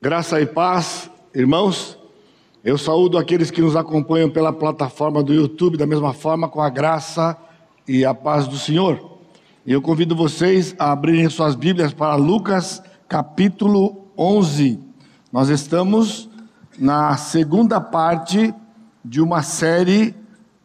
Graça e paz, irmãos. Eu saúdo aqueles que nos acompanham pela plataforma do YouTube, da mesma forma, com a graça e a paz do Senhor. E eu convido vocês a abrirem suas Bíblias para Lucas capítulo 11. Nós estamos na segunda parte de uma série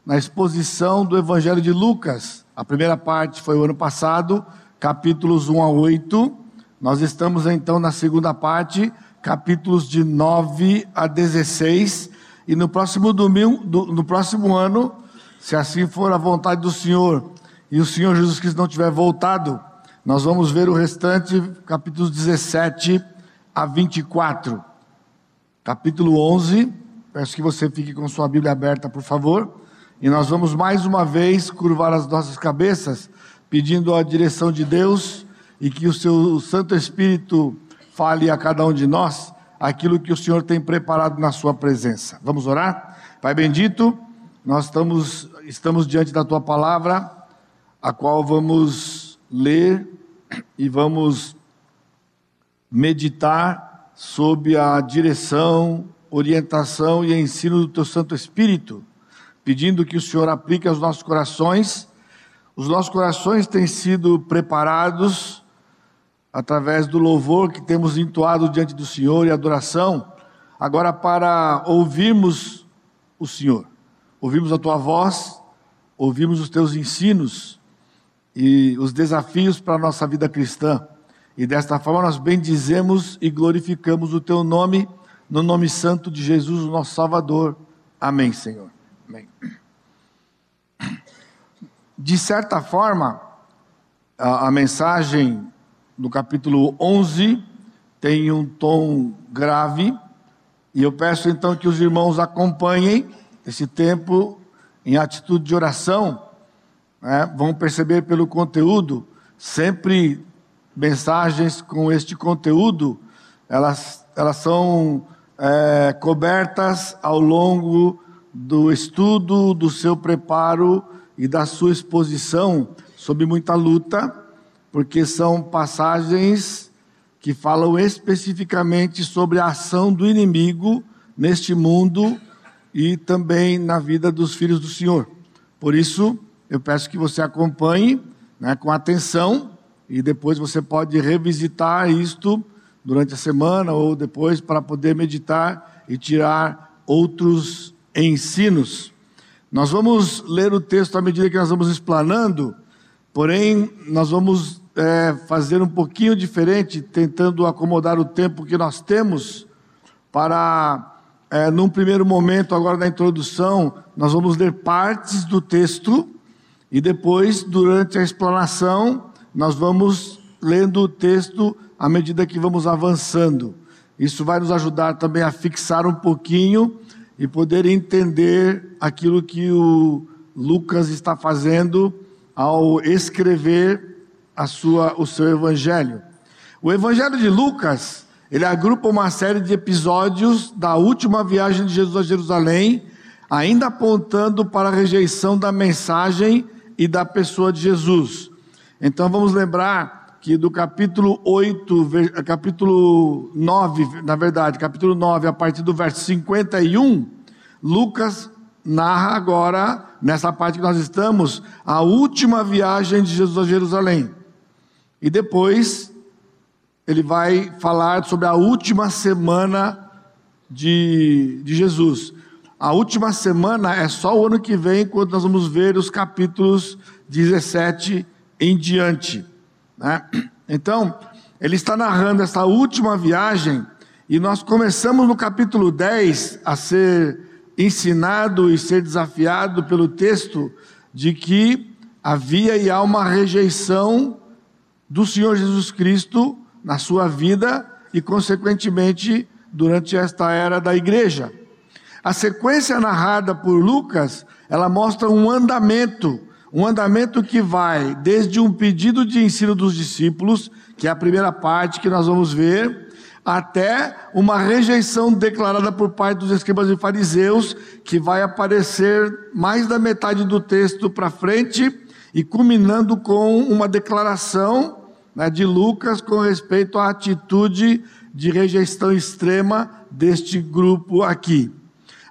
na exposição do Evangelho de Lucas. A primeira parte foi o ano passado, capítulos 1 a 8. Nós estamos então na segunda parte capítulos de 9 a 16, e no próximo domingo, no próximo ano, se assim for a vontade do Senhor, e o Senhor Jesus Cristo não tiver voltado, nós vamos ver o restante, capítulos 17 a 24. Capítulo 11, peço que você fique com sua Bíblia aberta, por favor, e nós vamos mais uma vez curvar as nossas cabeças, pedindo a direção de Deus e que o seu Santo Espírito fale a cada um de nós aquilo que o Senhor tem preparado na Sua presença. Vamos orar? Pai bendito, nós estamos, estamos diante da Tua palavra, a qual vamos ler e vamos meditar sob a direção, orientação e ensino do Teu Santo Espírito, pedindo que o Senhor aplique aos nossos corações. Os nossos corações têm sido preparados através do louvor que temos entoado diante do Senhor e adoração, agora para ouvirmos o Senhor, ouvirmos a tua voz, ouvirmos os teus ensinos e os desafios para a nossa vida cristã. E desta forma nós bendizemos e glorificamos o teu nome, no nome santo de Jesus, o nosso Salvador. Amém, Senhor. Amém. De certa forma, a, a mensagem no capítulo 11, tem um tom grave, e eu peço então que os irmãos acompanhem esse tempo em atitude de oração. Né? Vão perceber pelo conteúdo, sempre mensagens com este conteúdo, elas, elas são é, cobertas ao longo do estudo, do seu preparo e da sua exposição, sob muita luta porque são passagens que falam especificamente sobre a ação do inimigo neste mundo e também na vida dos filhos do Senhor. Por isso, eu peço que você acompanhe né, com atenção e depois você pode revisitar isto durante a semana ou depois para poder meditar e tirar outros ensinos. Nós vamos ler o texto à medida que nós vamos explanando, porém, nós vamos é, fazer um pouquinho diferente, tentando acomodar o tempo que nós temos, para, é, num primeiro momento, agora na introdução, nós vamos ler partes do texto, e depois, durante a explanação, nós vamos lendo o texto à medida que vamos avançando. Isso vai nos ajudar também a fixar um pouquinho e poder entender aquilo que o Lucas está fazendo ao escrever a sua, o seu evangelho. O evangelho de Lucas, ele agrupa uma série de episódios da última viagem de Jesus a Jerusalém, ainda apontando para a rejeição da mensagem e da pessoa de Jesus. Então vamos lembrar que do capítulo 8, capítulo 9, na verdade, capítulo 9, a partir do verso 51, Lucas narra agora, nessa parte que nós estamos, a última viagem de Jesus a Jerusalém. E depois ele vai falar sobre a última semana de, de Jesus. A última semana é só o ano que vem, quando nós vamos ver os capítulos 17 em diante. Né? Então, ele está narrando essa última viagem, e nós começamos no capítulo 10 a ser ensinado e ser desafiado pelo texto de que havia e há uma rejeição do Senhor Jesus Cristo na sua vida e, consequentemente, durante esta era da igreja. A sequência narrada por Lucas, ela mostra um andamento, um andamento que vai desde um pedido de ensino dos discípulos, que é a primeira parte que nós vamos ver, até uma rejeição declarada por parte dos escribas e fariseus, que vai aparecer mais da metade do texto para frente e culminando com uma declaração né, de Lucas com respeito à atitude de rejeição extrema deste grupo aqui.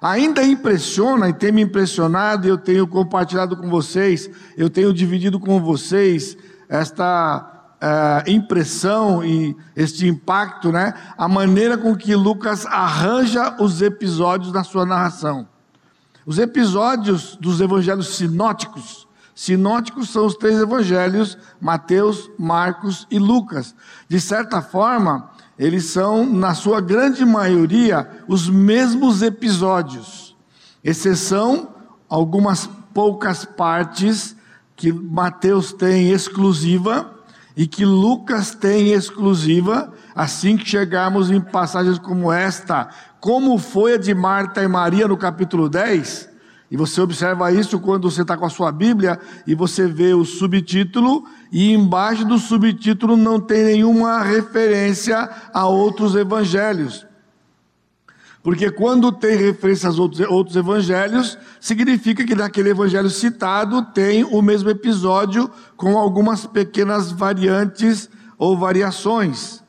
Ainda impressiona e tem me impressionado, eu tenho compartilhado com vocês, eu tenho dividido com vocês esta uh, impressão e este impacto, né? A maneira com que Lucas arranja os episódios da sua narração. Os episódios dos evangelhos sinóticos, sinóticos são os três evangelhos, Mateus, Marcos e Lucas. De certa forma, eles são, na sua grande maioria, os mesmos episódios, exceção algumas poucas partes que Mateus tem exclusiva e que Lucas tem exclusiva, assim que chegarmos em passagens como esta, como foi a de Marta e Maria no capítulo 10, e você observa isso quando você está com a sua Bíblia e você vê o subtítulo, e embaixo do subtítulo não tem nenhuma referência a outros evangelhos. Porque quando tem referência aos outros, outros evangelhos, significa que naquele evangelho citado tem o mesmo episódio com algumas pequenas variantes ou variações.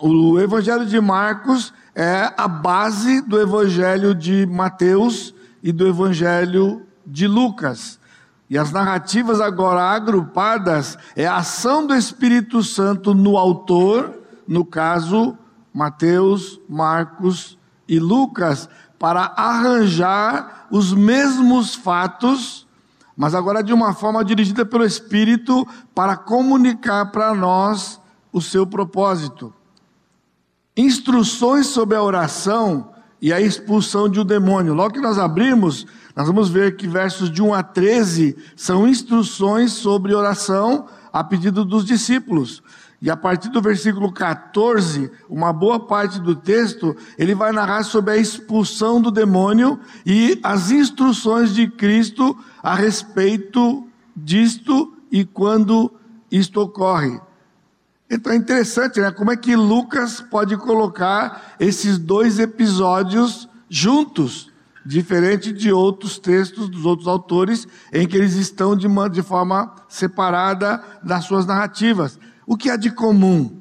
O evangelho de Marcos é a base do evangelho de Mateus e do evangelho de Lucas. E as narrativas agora agrupadas é a ação do Espírito Santo no autor, no caso, Mateus, Marcos e Lucas para arranjar os mesmos fatos, mas agora de uma forma dirigida pelo Espírito para comunicar para nós o seu propósito. Instruções sobre a oração e a expulsão de um demônio. Logo que nós abrimos, nós vamos ver que versos de 1 a 13 são instruções sobre oração a pedido dos discípulos. E a partir do versículo 14, uma boa parte do texto, ele vai narrar sobre a expulsão do demônio e as instruções de Cristo a respeito disto e quando isto ocorre. Então é interessante, né? Como é que Lucas pode colocar esses dois episódios juntos, diferente de outros textos dos outros autores, em que eles estão de, de forma separada das suas narrativas. O que há de comum?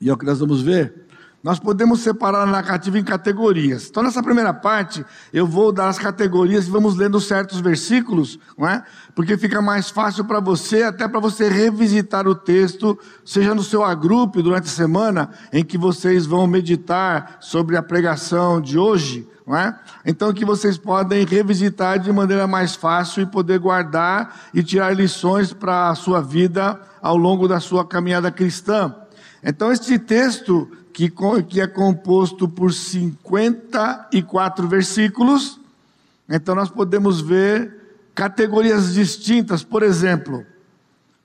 E é o que nós vamos ver. Nós podemos separar a narrativa em categorias. Então, nessa primeira parte, eu vou dar as categorias e vamos lendo certos versículos, não é? Porque fica mais fácil para você, até para você revisitar o texto, seja no seu agrupe durante a semana, em que vocês vão meditar sobre a pregação de hoje, não é? Então que vocês podem revisitar de maneira mais fácil e poder guardar e tirar lições para a sua vida ao longo da sua caminhada cristã. Então este texto que, que é composto por 54 versículos, então nós podemos ver categorias distintas. Por exemplo,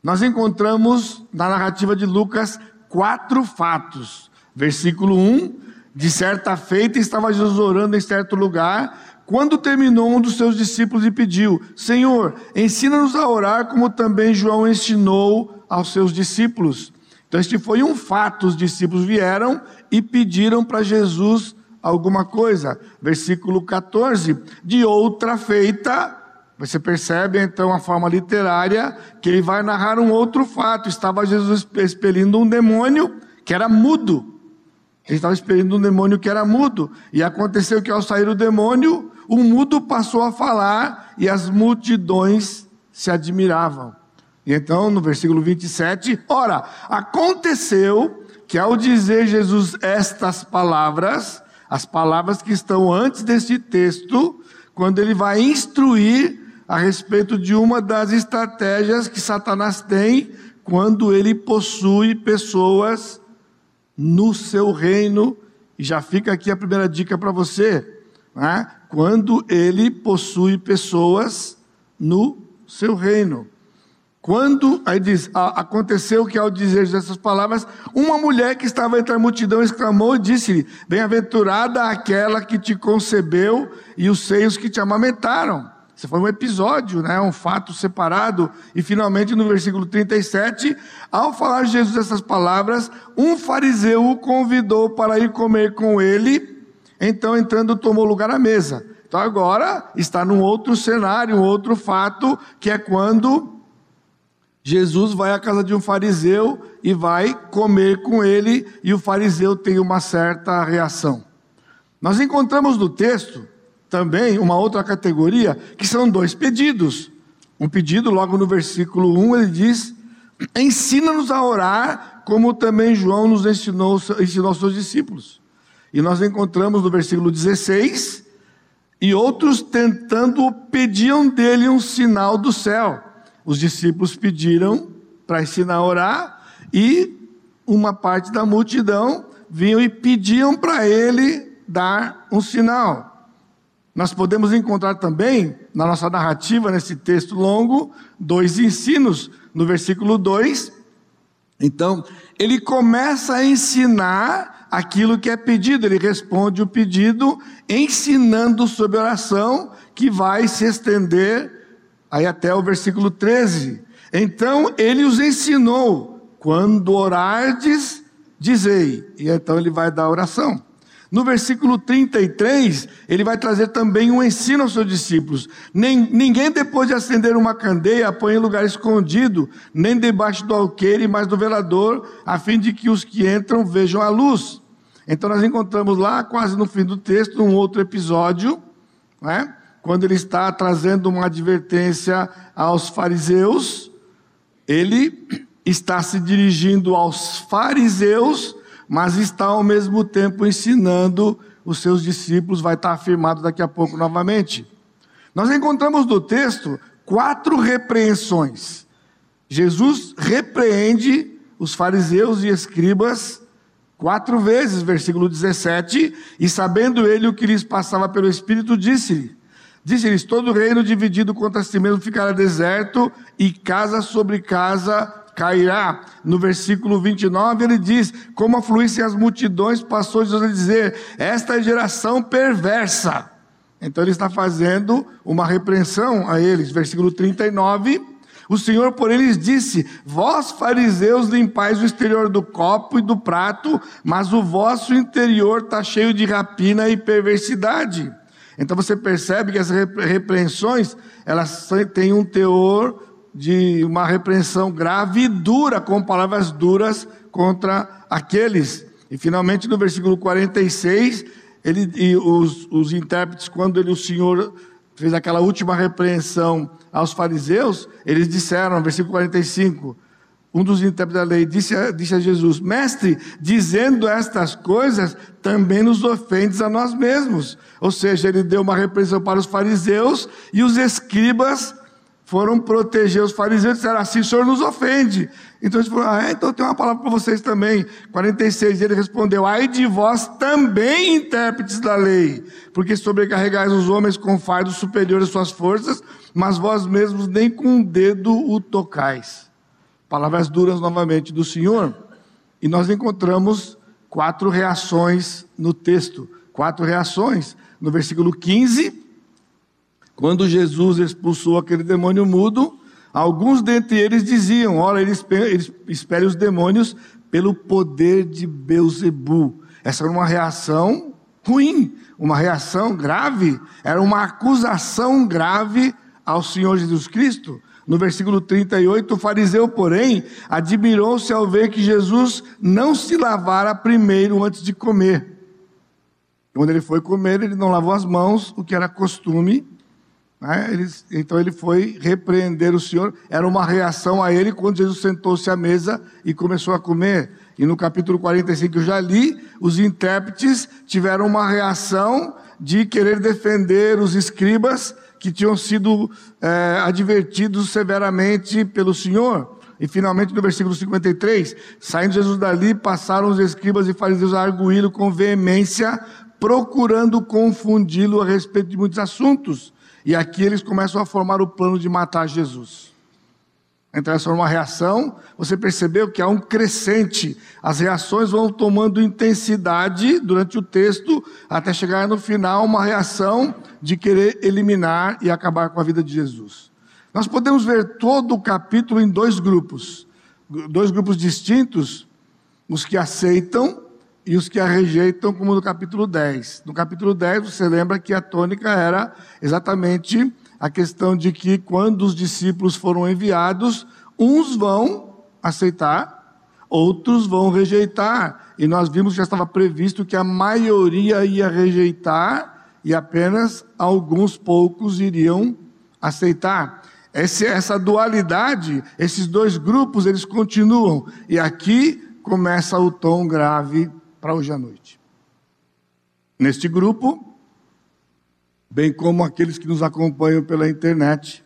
nós encontramos na narrativa de Lucas quatro fatos. Versículo 1, de certa feita, estava Jesus orando em certo lugar. Quando terminou, um dos seus discípulos lhe pediu: Senhor, ensina-nos a orar, como também João ensinou aos seus discípulos. Então, este foi um fato: os discípulos vieram e pediram para Jesus alguma coisa. Versículo 14: De outra feita, você percebe então a forma literária que ele vai narrar um outro fato. Estava Jesus expelindo um demônio que era mudo. Ele estava expelindo um demônio que era mudo. E aconteceu que ao sair o demônio, o mudo passou a falar e as multidões se admiravam. E então, no versículo 27, ora, aconteceu que ao dizer Jesus estas palavras, as palavras que estão antes deste texto, quando ele vai instruir a respeito de uma das estratégias que Satanás tem quando ele possui pessoas no seu reino. E já fica aqui a primeira dica para você: né? quando ele possui pessoas no seu reino. Quando, diz, aconteceu que ao dizer essas palavras, uma mulher que estava entre a multidão exclamou e disse-lhe: Bem-aventurada aquela que te concebeu e os seios que te amamentaram. Isso foi um episódio, né? um fato separado. E finalmente, no versículo 37, ao falar Jesus essas palavras, um fariseu o convidou para ir comer com ele. Então, entrando, tomou lugar à mesa. Então, agora está num outro cenário, um outro fato, que é quando Jesus vai à casa de um fariseu e vai comer com ele, e o fariseu tem uma certa reação. Nós encontramos no texto também uma outra categoria, que são dois pedidos. Um pedido, logo no versículo 1, ele diz: Ensina-nos a orar, como também João nos ensinou, ensinou aos seus discípulos. E nós encontramos no versículo 16, e outros tentando pediam dele um sinal do céu. Os discípulos pediram para ensinar a orar, e uma parte da multidão vinham e pediam para ele dar um sinal. Nós podemos encontrar também, na nossa narrativa, nesse texto longo, dois ensinos. No versículo 2, então, ele começa a ensinar aquilo que é pedido, ele responde o pedido, ensinando sobre oração, que vai se estender aí até o versículo 13. Então, ele os ensinou: quando orardes, dizei. E então ele vai dar a oração. No versículo 33, ele vai trazer também um ensino aos seus discípulos. Nem, ninguém, depois de acender uma candeia, põe em lugar escondido, nem debaixo do alqueire, mas do velador, a fim de que os que entram vejam a luz. Então, nós encontramos lá, quase no fim do texto, um outro episódio, né? Quando ele está trazendo uma advertência aos fariseus. Ele está se dirigindo aos fariseus mas está ao mesmo tempo ensinando os seus discípulos, vai estar afirmado daqui a pouco novamente. Nós encontramos no texto quatro repreensões. Jesus repreende os fariseus e escribas quatro vezes, versículo 17, e sabendo ele o que lhes passava pelo Espírito, disse-lhe: Disse-lhes: Todo reino dividido contra si mesmo ficará deserto, e casa sobre casa cairá. No versículo 29 ele diz: Como afluíssem as multidões, passou Jesus a dizer: Esta é geração perversa. Então ele está fazendo uma repreensão a eles. Versículo 39. O Senhor, porém, lhes disse: Vós, fariseus, limpais o exterior do copo e do prato, mas o vosso interior está cheio de rapina e perversidade. Então você percebe que as repreensões, elas têm um teor de uma repreensão grave e dura, com palavras duras contra aqueles. E finalmente no versículo 46, ele, e os, os intérpretes, quando ele, o Senhor fez aquela última repreensão aos fariseus, eles disseram, versículo 45, um dos intérpretes da lei disse a, disse a Jesus: Mestre, dizendo estas coisas, também nos ofendes a nós mesmos. Ou seja, ele deu uma repreensão para os fariseus e os escribas foram proteger os fariseus e disseram assim: o senhor nos ofende. Então eles falaram: ah, é, então tem uma palavra para vocês também. 46, ele respondeu: ai de vós também, intérpretes da lei, porque sobrecarregais os homens com fardos superiores às suas forças, mas vós mesmos nem com um dedo o tocais. Palavras duras novamente do Senhor. E nós encontramos quatro reações no texto. Quatro reações. No versículo 15 quando Jesus expulsou aquele demônio mudo, alguns dentre eles diziam: Ora, ele espere os demônios pelo poder de Beuzebu. Essa era uma reação ruim, uma reação grave, era uma acusação grave ao Senhor Jesus Cristo. No versículo 38, o fariseu, porém, admirou-se ao ver que Jesus não se lavara primeiro antes de comer. Quando ele foi comer, ele não lavou as mãos, o que era costume né? Eles, então ele foi repreender o Senhor, era uma reação a ele quando Jesus sentou-se à mesa e começou a comer. E no capítulo 45 que eu já li, os intérpretes tiveram uma reação de querer defender os escribas que tinham sido é, advertidos severamente pelo Senhor. E finalmente no versículo 53, saindo Jesus dali, passaram os escribas e fariseus a arguí-lo com veemência, procurando confundi-lo a respeito de muitos assuntos. E aqui eles começam a formar o plano de matar Jesus. Então, essa é uma reação. Você percebeu que há um crescente. As reações vão tomando intensidade durante o texto, até chegar no final, uma reação de querer eliminar e acabar com a vida de Jesus. Nós podemos ver todo o capítulo em dois grupos. Dois grupos distintos: os que aceitam e os que a rejeitam, como no capítulo 10. No capítulo 10, você lembra que a tônica era exatamente a questão de que quando os discípulos foram enviados, Uns vão aceitar, outros vão rejeitar. E nós vimos que já estava previsto que a maioria ia rejeitar e apenas alguns poucos iriam aceitar. essa dualidade, esses dois grupos, eles continuam. E aqui começa o tom grave para hoje à noite. Neste grupo, bem como aqueles que nos acompanham pela internet,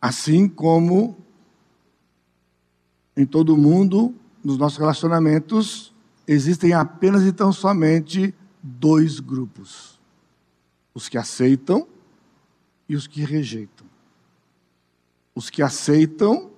assim como em todo o mundo, nos nossos relacionamentos, existem apenas e tão somente dois grupos: os que aceitam e os que rejeitam. Os que aceitam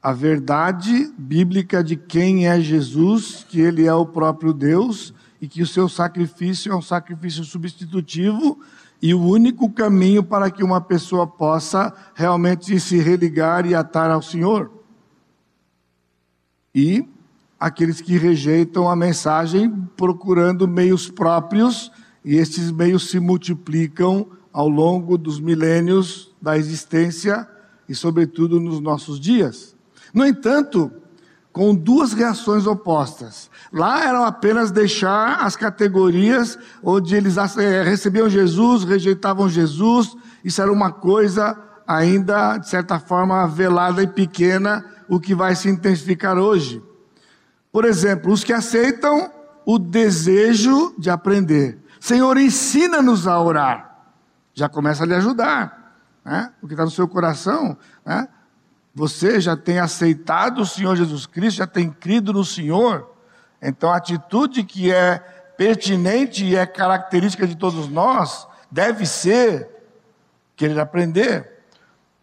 a verdade bíblica de quem é Jesus, que ele é o próprio Deus e que o seu sacrifício é um sacrifício substitutivo e o único caminho para que uma pessoa possa realmente se religar e atar ao Senhor. E aqueles que rejeitam a mensagem procurando meios próprios, e estes meios se multiplicam ao longo dos milênios da existência e, sobretudo, nos nossos dias. No entanto, com duas reações opostas. Lá eram apenas deixar as categorias onde eles eh, recebiam Jesus, rejeitavam Jesus, isso era uma coisa ainda, de certa forma, velada e pequena, o que vai se intensificar hoje. Por exemplo, os que aceitam o desejo de aprender. Senhor, ensina-nos a orar. Já começa a lhe ajudar. Né? O que está no seu coração, né? Você já tem aceitado o Senhor Jesus Cristo, já tem crido no Senhor. Então a atitude que é pertinente e é característica de todos nós deve ser querer aprender.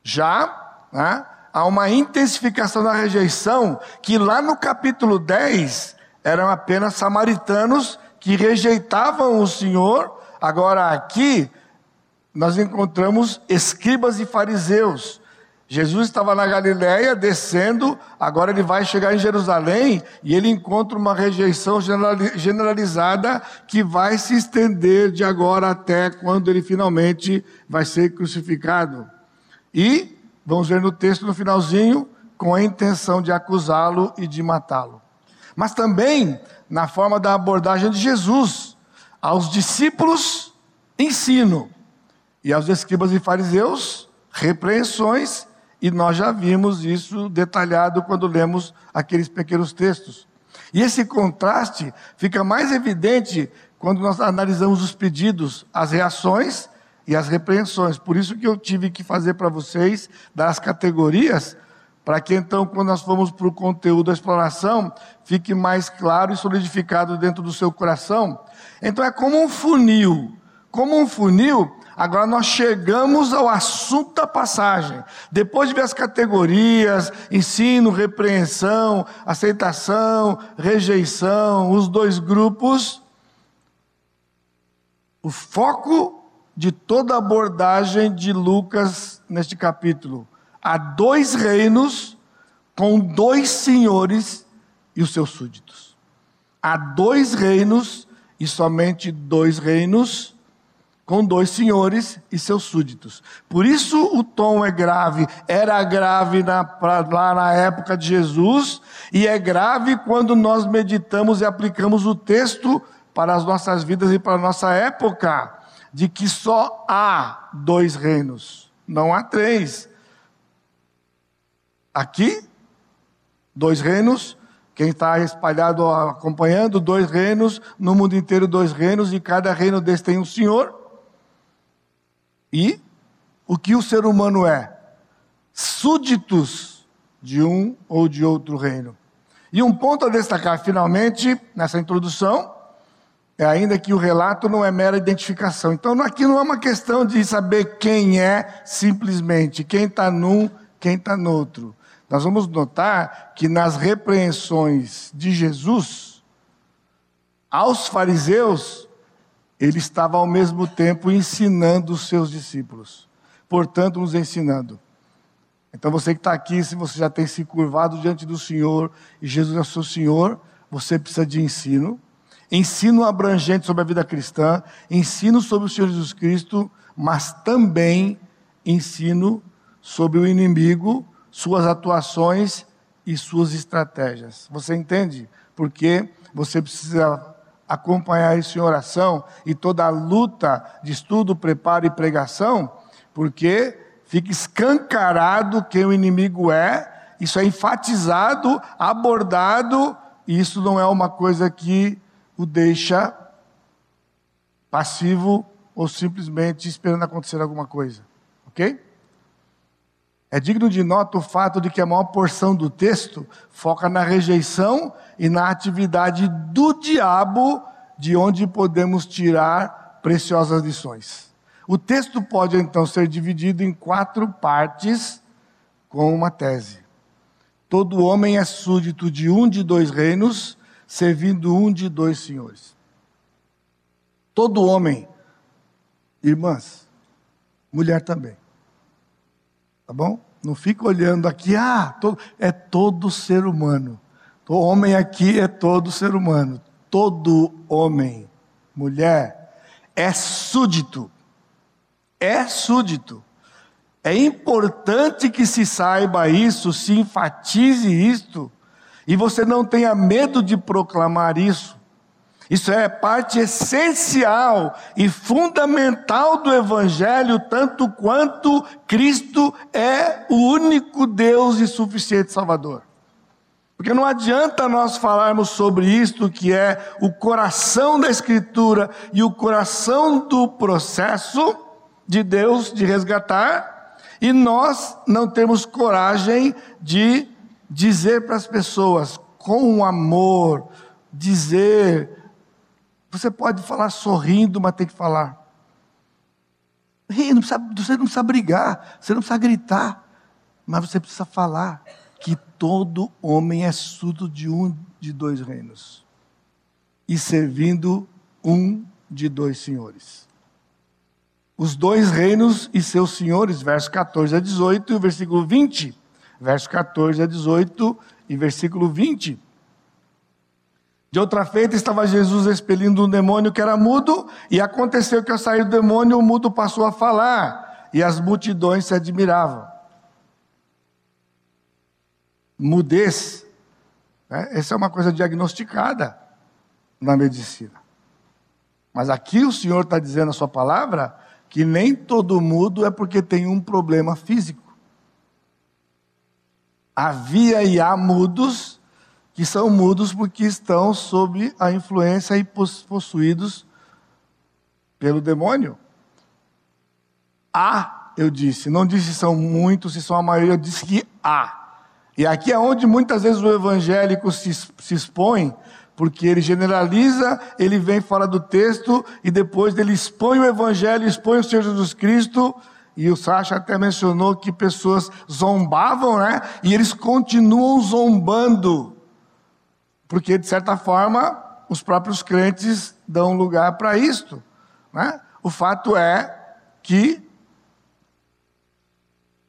Já né, há uma intensificação da rejeição que lá no capítulo 10 eram apenas samaritanos que rejeitavam o Senhor. Agora aqui nós encontramos escribas e fariseus Jesus estava na Galiléia descendo, agora ele vai chegar em Jerusalém e ele encontra uma rejeição generalizada que vai se estender de agora até quando ele finalmente vai ser crucificado. E vamos ver no texto no finalzinho com a intenção de acusá-lo e de matá-lo. Mas também na forma da abordagem de Jesus aos discípulos ensino e aos escribas e fariseus repreensões e nós já vimos isso detalhado quando lemos aqueles pequenos textos. E esse contraste fica mais evidente quando nós analisamos os pedidos, as reações e as repreensões. Por isso que eu tive que fazer para vocês das categorias, para que então, quando nós formos para o conteúdo da exploração, fique mais claro e solidificado dentro do seu coração. Então é como um funil. Como um funil, Agora nós chegamos ao assunto da passagem. Depois de ver as categorias, ensino, repreensão, aceitação, rejeição, os dois grupos, o foco de toda a abordagem de Lucas neste capítulo. Há dois reinos com dois senhores e os seus súditos. Há dois reinos e somente dois reinos com dois senhores e seus súditos. Por isso o tom é grave. Era grave na, pra, lá na época de Jesus, e é grave quando nós meditamos e aplicamos o texto para as nossas vidas e para a nossa época, de que só há dois reinos, não há três. Aqui, dois reinos, quem está espalhado acompanhando, dois reinos, no mundo inteiro, dois reinos, e cada reino desse tem um senhor. E o que o ser humano é? Súditos de um ou de outro reino. E um ponto a destacar finalmente nessa introdução é ainda que o relato não é mera identificação. Então aqui não é uma questão de saber quem é simplesmente, quem está num, quem está no outro. Nós vamos notar que nas repreensões de Jesus aos fariseus, ele estava ao mesmo tempo ensinando os seus discípulos, portanto, nos ensinando. Então, você que está aqui, se você já tem se curvado diante do Senhor e Jesus é seu Senhor, você precisa de ensino. Ensino abrangente sobre a vida cristã, ensino sobre o Senhor Jesus Cristo, mas também ensino sobre o inimigo, suas atuações e suas estratégias. Você entende? Porque você precisa acompanhar isso em oração e toda a luta de estudo, preparo e pregação, porque fica escancarado quem o inimigo é, isso é enfatizado, abordado, e isso não é uma coisa que o deixa passivo ou simplesmente esperando acontecer alguma coisa, ok? É digno de nota o fato de que a maior porção do texto foca na rejeição e na atividade do diabo, de onde podemos tirar preciosas lições. O texto pode então ser dividido em quatro partes com uma tese. Todo homem é súdito de um de dois reinos, servindo um de dois senhores. Todo homem, irmãs, mulher também. Tá bom? Não fica olhando aqui, ah, todo, é todo ser humano. O homem aqui é todo ser humano. Todo homem, mulher, é súdito. É súdito. É importante que se saiba isso, se enfatize isto, e você não tenha medo de proclamar isso. Isso é parte essencial e fundamental do Evangelho, tanto quanto Cristo é o único Deus e suficiente Salvador. Porque não adianta nós falarmos sobre isto, que é o coração da Escritura e o coração do processo de Deus de resgatar, e nós não temos coragem de dizer para as pessoas, com amor, dizer você pode falar sorrindo, mas tem que falar. Não precisa, você não precisa brigar, você não precisa gritar, mas você precisa falar que todo homem é surdo de um de dois reinos e servindo um de dois senhores. Os dois reinos e seus senhores, verso 14 a 18 e versículo 20. Verso 14 a 18 e versículo 20. De outra feita, estava Jesus expelindo um demônio que era mudo, e aconteceu que ao sair do demônio, o mudo passou a falar, e as multidões se admiravam. Mudez, né? essa é uma coisa diagnosticada na medicina. Mas aqui o Senhor está dizendo a sua palavra que nem todo mudo é porque tem um problema físico. Havia e há mudos que são mudos porque estão sob a influência e possuídos pelo demônio. Há, eu disse, não disse são muitos, se são a maioria, eu disse que há. E aqui é onde muitas vezes o evangélico se, se expõe, porque ele generaliza, ele vem fora do texto e depois ele expõe o evangelho, expõe o Senhor Jesus Cristo. E o Sacha até mencionou que pessoas zombavam, né? E eles continuam zombando porque, de certa forma, os próprios crentes dão lugar para isto. Né? O fato é que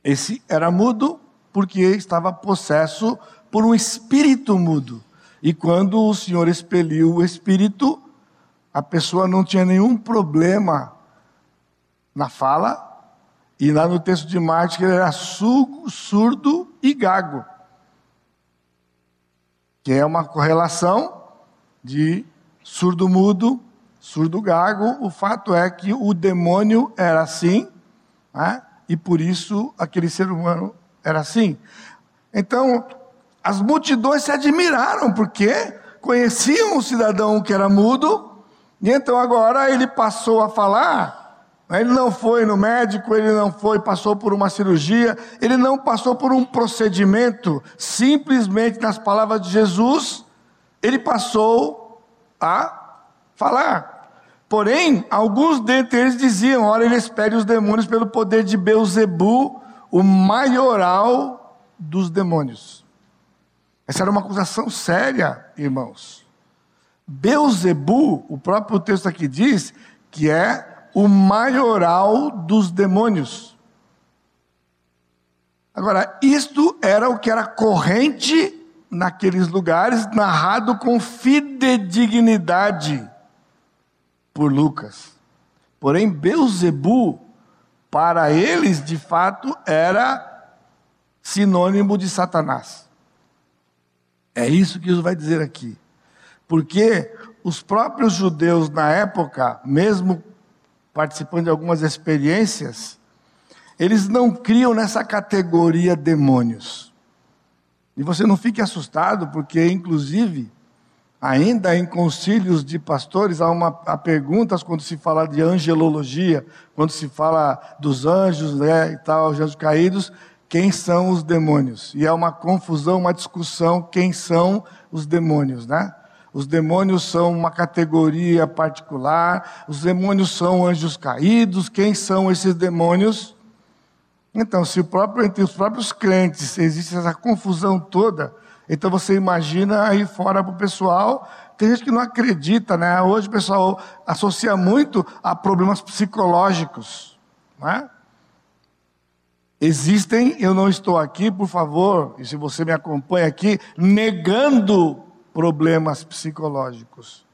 esse era mudo porque estava possesso por um espírito mudo. E quando o Senhor expeliu o espírito, a pessoa não tinha nenhum problema na fala, e lá no texto de Martin ele era surdo e gago que é uma correlação de surdo-mudo, surdo-gago. O fato é que o demônio era assim, né? e por isso aquele ser humano era assim. Então, as multidões se admiraram, porque conheciam o cidadão que era mudo, e então agora ele passou a falar ele não foi no médico, ele não foi, passou por uma cirurgia, ele não passou por um procedimento, simplesmente nas palavras de Jesus, ele passou a falar. Porém, alguns dentre eles diziam: ora, ele espere os demônios pelo poder de Beuzebu, o maioral dos demônios. Essa era uma acusação séria, irmãos. Beuzebu, o próprio texto aqui diz que é o maioral dos demônios. Agora, isto era o que era corrente naqueles lugares, narrado com fidedignidade por Lucas. Porém, Beuzebu para eles, de fato, era sinônimo de Satanás. É isso que Jesus vai dizer aqui. Porque os próprios judeus na época, mesmo participando de algumas experiências, eles não criam nessa categoria demônios. E você não fique assustado, porque, inclusive, ainda em concílios de pastores, há, uma, há perguntas quando se fala de angelologia, quando se fala dos anjos né, e tal, os anjos caídos, quem são os demônios? E é uma confusão, uma discussão, quem são os demônios, né? Os demônios são uma categoria particular, os demônios são anjos caídos, quem são esses demônios? Então, se próprio, entre os próprios crentes existe essa confusão toda, então você imagina aí fora para o pessoal, tem gente que não acredita, né? Hoje o pessoal associa muito a problemas psicológicos, né? Existem, eu não estou aqui, por favor, e se você me acompanha aqui, negando problemas psicológicos.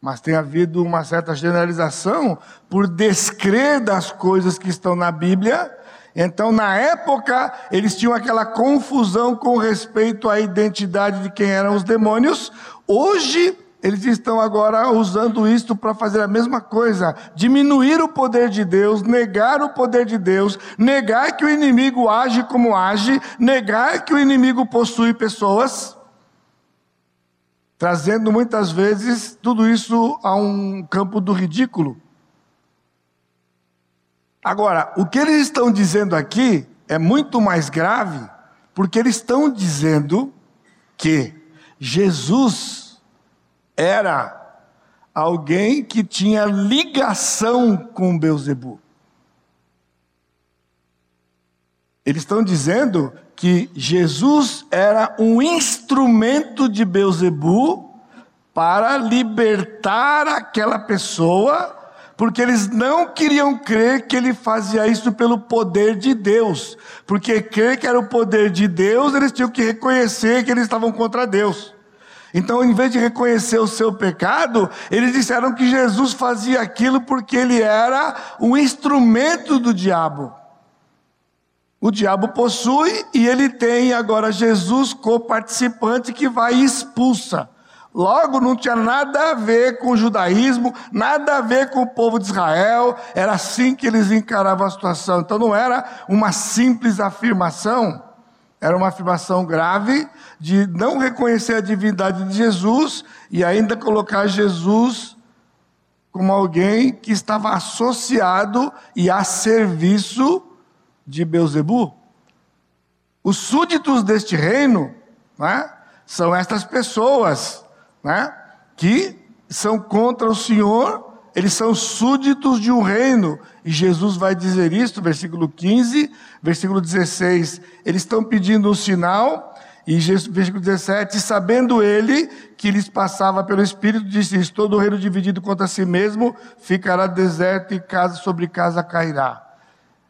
Mas tem havido uma certa generalização por descrer das coisas que estão na Bíblia. Então, na época, eles tinham aquela confusão com respeito à identidade de quem eram os demônios. Hoje, eles estão agora usando isto para fazer a mesma coisa, diminuir o poder de Deus, negar o poder de Deus, negar que o inimigo age como age, negar que o inimigo possui pessoas trazendo muitas vezes tudo isso a um campo do ridículo. Agora, o que eles estão dizendo aqui é muito mais grave, porque eles estão dizendo que Jesus era alguém que tinha ligação com Beuzebu. Eles estão dizendo que Jesus era um instrumento de Beuzebu para libertar aquela pessoa, porque eles não queriam crer que ele fazia isso pelo poder de Deus, porque crer que era o poder de Deus, eles tinham que reconhecer que eles estavam contra Deus. Então, em vez de reconhecer o seu pecado, eles disseram que Jesus fazia aquilo porque ele era um instrumento do diabo. O diabo possui e ele tem agora Jesus co-participante que vai e expulsa. Logo, não tinha nada a ver com o judaísmo, nada a ver com o povo de Israel, era assim que eles encaravam a situação. Então não era uma simples afirmação, era uma afirmação grave de não reconhecer a divindade de Jesus e ainda colocar Jesus como alguém que estava associado e a serviço de Beuzebu. Os súditos deste reino né, são estas pessoas né, que são contra o Senhor, eles são súditos de um reino. E Jesus vai dizer isto, versículo 15, versículo 16. Eles estão pedindo um sinal, e versículo 17: Sabendo ele que lhes passava pelo Espírito, disse isso: Todo reino dividido contra si mesmo ficará deserto, e casa sobre casa cairá.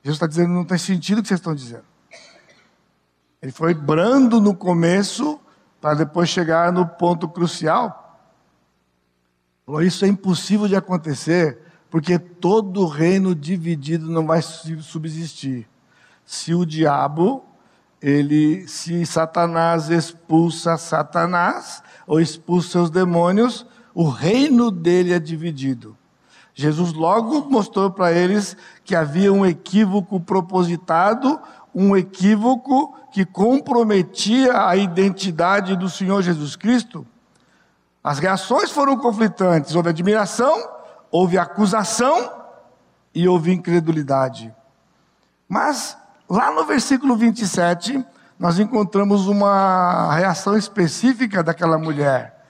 Jesus está dizendo, não tem sentido o que vocês estão dizendo. Ele foi brando no começo, para depois chegar no ponto crucial. Falou, isso é impossível de acontecer, porque todo reino dividido não vai subsistir. Se o diabo, ele, se Satanás expulsa Satanás, ou expulsa os demônios, o reino dele é dividido. Jesus logo mostrou para eles que havia um equívoco propositado, um equívoco que comprometia a identidade do Senhor Jesus Cristo. As reações foram conflitantes: houve admiração, houve acusação e houve incredulidade. Mas, lá no versículo 27, nós encontramos uma reação específica daquela mulher.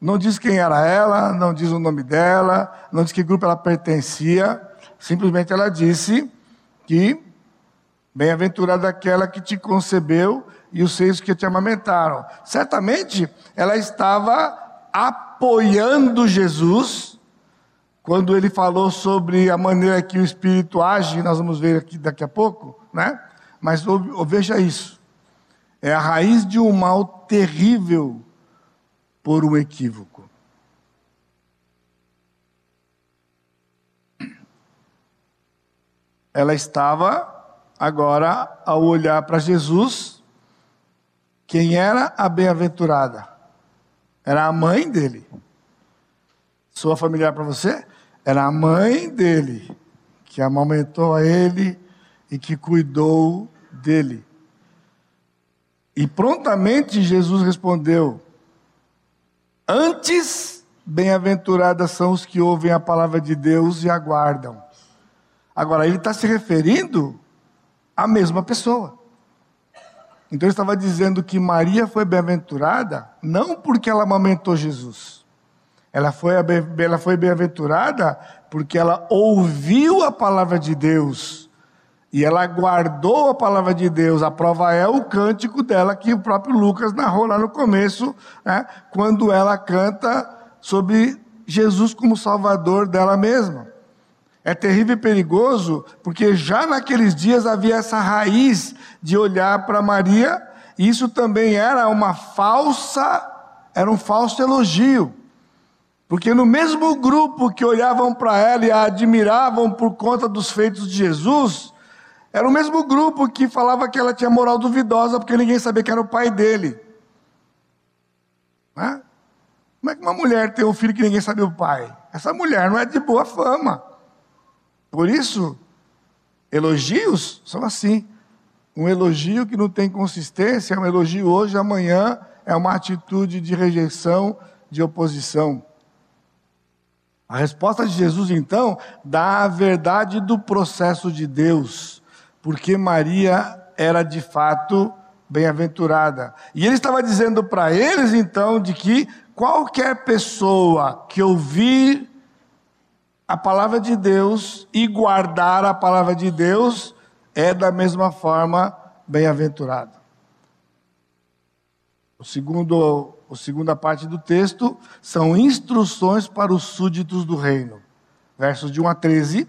Não diz quem era ela, não diz o nome dela, não diz que grupo ela pertencia. Simplesmente ela disse que bem-aventurada aquela que te concebeu e os seios que te amamentaram. Certamente ela estava apoiando Jesus quando ele falou sobre a maneira que o Espírito age, nós vamos ver aqui daqui a pouco, né? Mas veja isso. É a raiz de um mal terrível por um equívoco. ela estava agora, ao olhar para Jesus, quem era a bem-aventurada? Era a mãe dele. Sua familiar para você? Era a mãe dele, que amamentou a ele e que cuidou dele. E prontamente Jesus respondeu: Antes, bem-aventuradas são os que ouvem a palavra de Deus e aguardam. Agora, ele está se referindo à mesma pessoa. Então, ele estava dizendo que Maria foi bem-aventurada, não porque ela amamentou Jesus. Ela foi, ela foi bem-aventurada porque ela ouviu a palavra de Deus e ela guardou a palavra de Deus. A prova é o cântico dela, que o próprio Lucas narrou lá no começo, né, quando ela canta sobre Jesus como Salvador dela mesma. É terrível e perigoso, porque já naqueles dias havia essa raiz de olhar para Maria, e isso também era uma falsa, era um falso elogio. Porque no mesmo grupo que olhavam para ela e a admiravam por conta dos feitos de Jesus, era o mesmo grupo que falava que ela tinha moral duvidosa porque ninguém sabia que era o pai dele. Né? Como é que uma mulher tem um filho que ninguém sabia o pai? Essa mulher não é de boa fama. Por isso, elogios são assim. Um elogio que não tem consistência é um elogio hoje, amanhã é uma atitude de rejeição, de oposição. A resposta de Jesus, então, dá a verdade do processo de Deus porque Maria era de fato bem-aventurada. E ele estava dizendo para eles então de que qualquer pessoa que ouvir a palavra de Deus e guardar a palavra de Deus é da mesma forma bem-aventurado. O segundo, a segunda parte do texto são instruções para os súditos do reino. Versos de 1 a 13.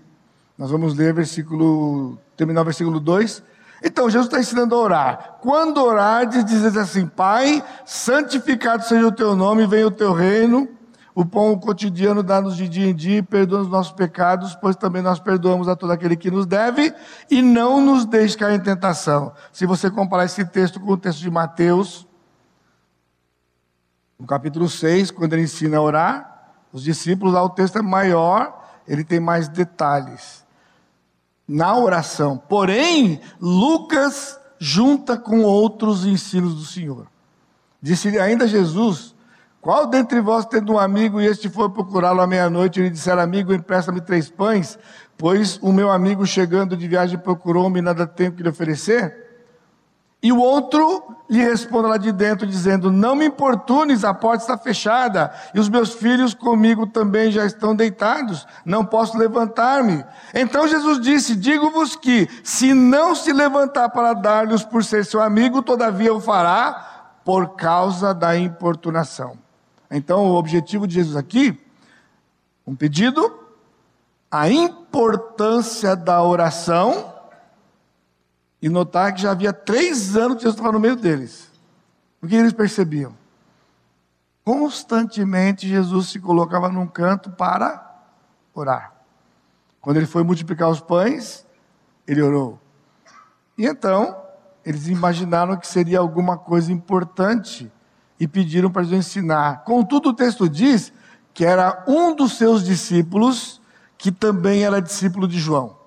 Nós vamos ler versículo terminar o versículo 2. Então, Jesus está ensinando a orar. Quando orar, diz assim: Pai, santificado seja o teu nome, venha o teu reino. O pão cotidiano dá-nos de dia em dia, perdoa os nossos pecados, pois também nós perdoamos a todo aquele que nos deve, e não nos deixe cair em tentação. Se você comparar esse texto com o texto de Mateus, no capítulo 6, quando ele ensina a orar, os discípulos, lá o texto é maior, ele tem mais detalhes na oração. Porém, Lucas junta com outros ensinos do Senhor. Disse ainda Jesus: Qual dentre vós, tendo um amigo, e este for procurá-lo à meia-noite, e lhe disser, amigo, empresta-me três pães, pois o meu amigo chegando de viagem procurou-me e nada tenho que lhe oferecer? E o outro lhe responde lá de dentro, dizendo: Não me importunes, a porta está fechada, e os meus filhos comigo também já estão deitados, não posso levantar-me. Então Jesus disse: Digo-vos que, se não se levantar para dar-lhes por ser seu amigo, todavia o fará por causa da importunação. Então, o objetivo de Jesus aqui, um pedido, a importância da oração e notar que já havia três anos que Jesus estava no meio deles. O que eles percebiam? Constantemente Jesus se colocava num canto para orar. Quando ele foi multiplicar os pães, ele orou. E então, eles imaginaram que seria alguma coisa importante e pediram para Jesus ensinar. Contudo, o texto diz que era um dos seus discípulos que também era discípulo de João.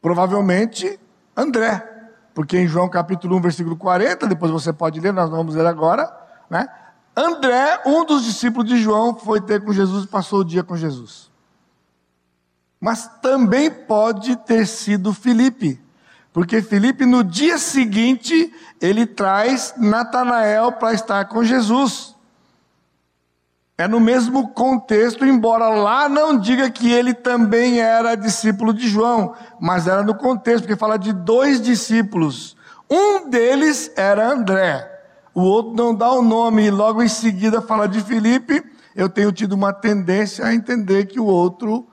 Provavelmente André, porque em João capítulo 1, versículo 40, depois você pode ler, nós vamos ler agora, né? André, um dos discípulos de João, foi ter com Jesus e passou o dia com Jesus. Mas também pode ter sido Felipe, porque Felipe no dia seguinte ele traz Natanael para estar com Jesus. É no mesmo contexto, embora lá não diga que ele também era discípulo de João, mas era no contexto, porque fala de dois discípulos. Um deles era André, o outro não dá o nome, e logo em seguida fala de Filipe. Eu tenho tido uma tendência a entender que o outro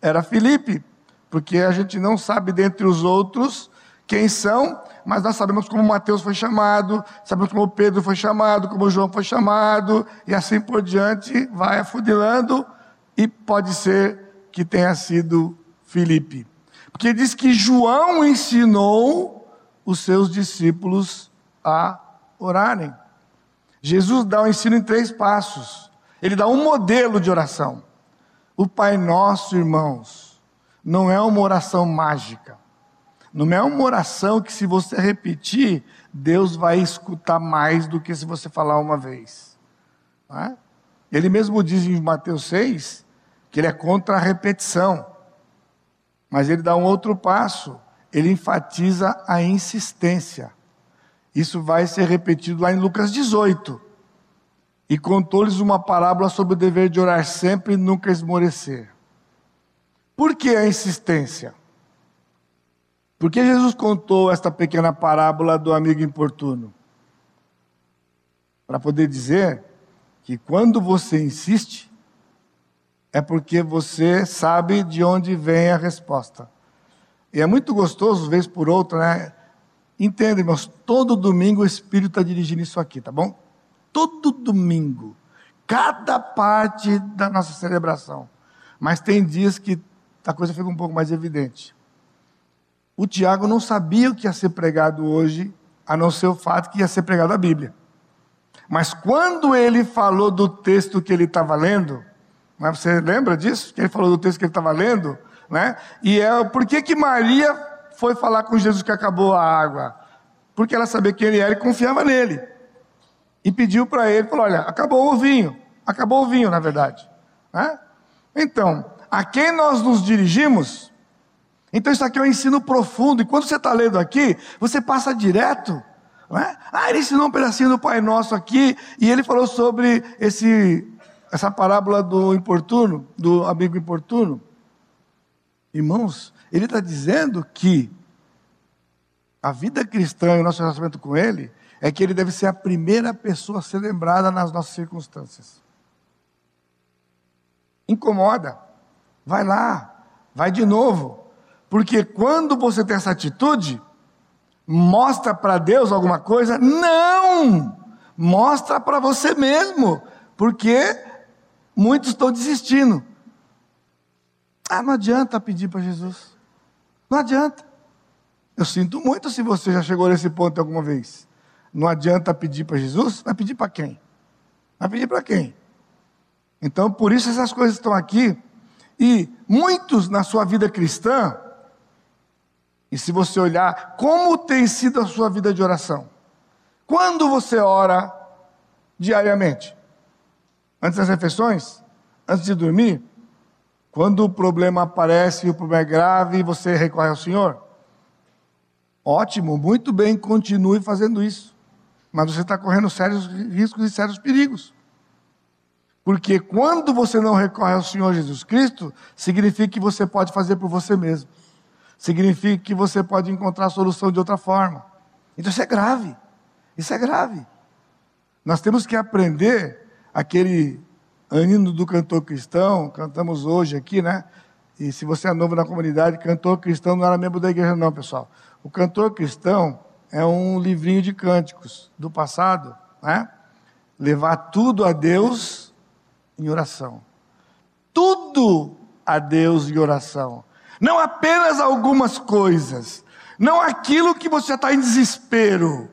era Filipe, porque a gente não sabe dentre os outros quem são, mas nós sabemos como Mateus foi chamado, sabemos como Pedro foi chamado, como João foi chamado, e assim por diante, vai afudilando, e pode ser que tenha sido Filipe. Porque diz que João ensinou os seus discípulos a orarem. Jesus dá o um ensino em três passos. Ele dá um modelo de oração. O Pai Nosso, irmãos, não é uma oração mágica. Não é uma oração que, se você repetir, Deus vai escutar mais do que se você falar uma vez. É? Ele mesmo diz em Mateus 6 que ele é contra a repetição. Mas ele dá um outro passo. Ele enfatiza a insistência. Isso vai ser repetido lá em Lucas 18. E contou-lhes uma parábola sobre o dever de orar sempre e nunca esmorecer. Por que a insistência? Por que Jesus contou esta pequena parábola do amigo importuno? Para poder dizer que quando você insiste, é porque você sabe de onde vem a resposta. E é muito gostoso, vez por outra, né? Entenda, irmãos, todo domingo o Espírito está dirigindo isso aqui, tá bom? Todo domingo. Cada parte da nossa celebração. Mas tem dias que a coisa fica um pouco mais evidente. O Tiago não sabia o que ia ser pregado hoje, a não ser o fato que ia ser pregado a Bíblia. Mas quando ele falou do texto que ele estava lendo, né, você lembra disso? Que ele falou do texto que ele estava lendo? Né? E é por que, que Maria foi falar com Jesus que acabou a água? Porque ela sabia quem ele era e confiava nele. E pediu para ele, falou: Olha, acabou o vinho. Acabou o vinho, na verdade. Né? Então, a quem nós nos dirigimos? Então, isso aqui é um ensino profundo. E quando você está lendo aqui, você passa direto. É? Ah, ele ensinou um pedacinho do Pai Nosso aqui, e ele falou sobre esse, essa parábola do importuno, do amigo importuno. Irmãos, ele está dizendo que a vida cristã e o nosso relacionamento com Ele é que Ele deve ser a primeira pessoa a ser lembrada nas nossas circunstâncias. Incomoda, vai lá, vai de novo, porque quando você tem essa atitude, mostra para Deus alguma coisa? Não! Mostra para você mesmo, porque muitos estão desistindo. Ah, não adianta pedir para Jesus. Não adianta. Eu sinto muito se você já chegou nesse ponto alguma vez. Não adianta pedir para Jesus, vai pedir para quem? Vai pedir para quem? Então, por isso essas coisas estão aqui. E muitos na sua vida cristã, e se você olhar como tem sido a sua vida de oração, quando você ora diariamente? Antes das refeições? Antes de dormir? Quando o problema aparece e o problema é grave, você recorre ao Senhor? Ótimo, muito bem, continue fazendo isso. Mas você está correndo sérios riscos e sérios perigos. Porque quando você não recorre ao Senhor Jesus Cristo, significa que você pode fazer por você mesmo. Significa que você pode encontrar a solução de outra forma. Então isso é grave. Isso é grave. Nós temos que aprender aquele Anino do cantor cristão, cantamos hoje aqui, né? E se você é novo na comunidade, cantor cristão não era membro da igreja, não, pessoal. O cantor cristão é um livrinho de cânticos do passado, né? Levar tudo a Deus em oração. Tudo a Deus em oração. Não apenas algumas coisas. Não aquilo que você está em desespero.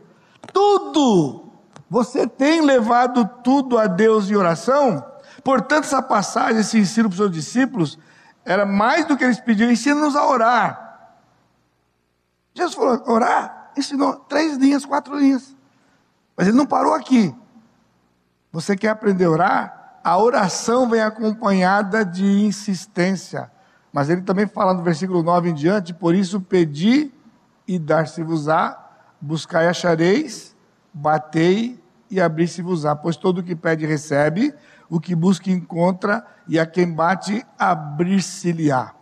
Tudo. Você tem levado tudo a Deus em oração? Portanto, essa passagem, esse ensino para os seus discípulos, era mais do que eles pediram, ensina-nos a orar. Jesus falou, orar, ensinou três linhas, quatro linhas. Mas ele não parou aqui. Você quer aprender a orar? A oração vem acompanhada de insistência. Mas ele também fala no versículo 9 em diante, por isso pedi e dar-se-vos-á, buscai e achareis, batei e abri-se-vos-á, pois todo o que pede recebe, o que busca encontra, e a quem bate abrir-se-lhe-á.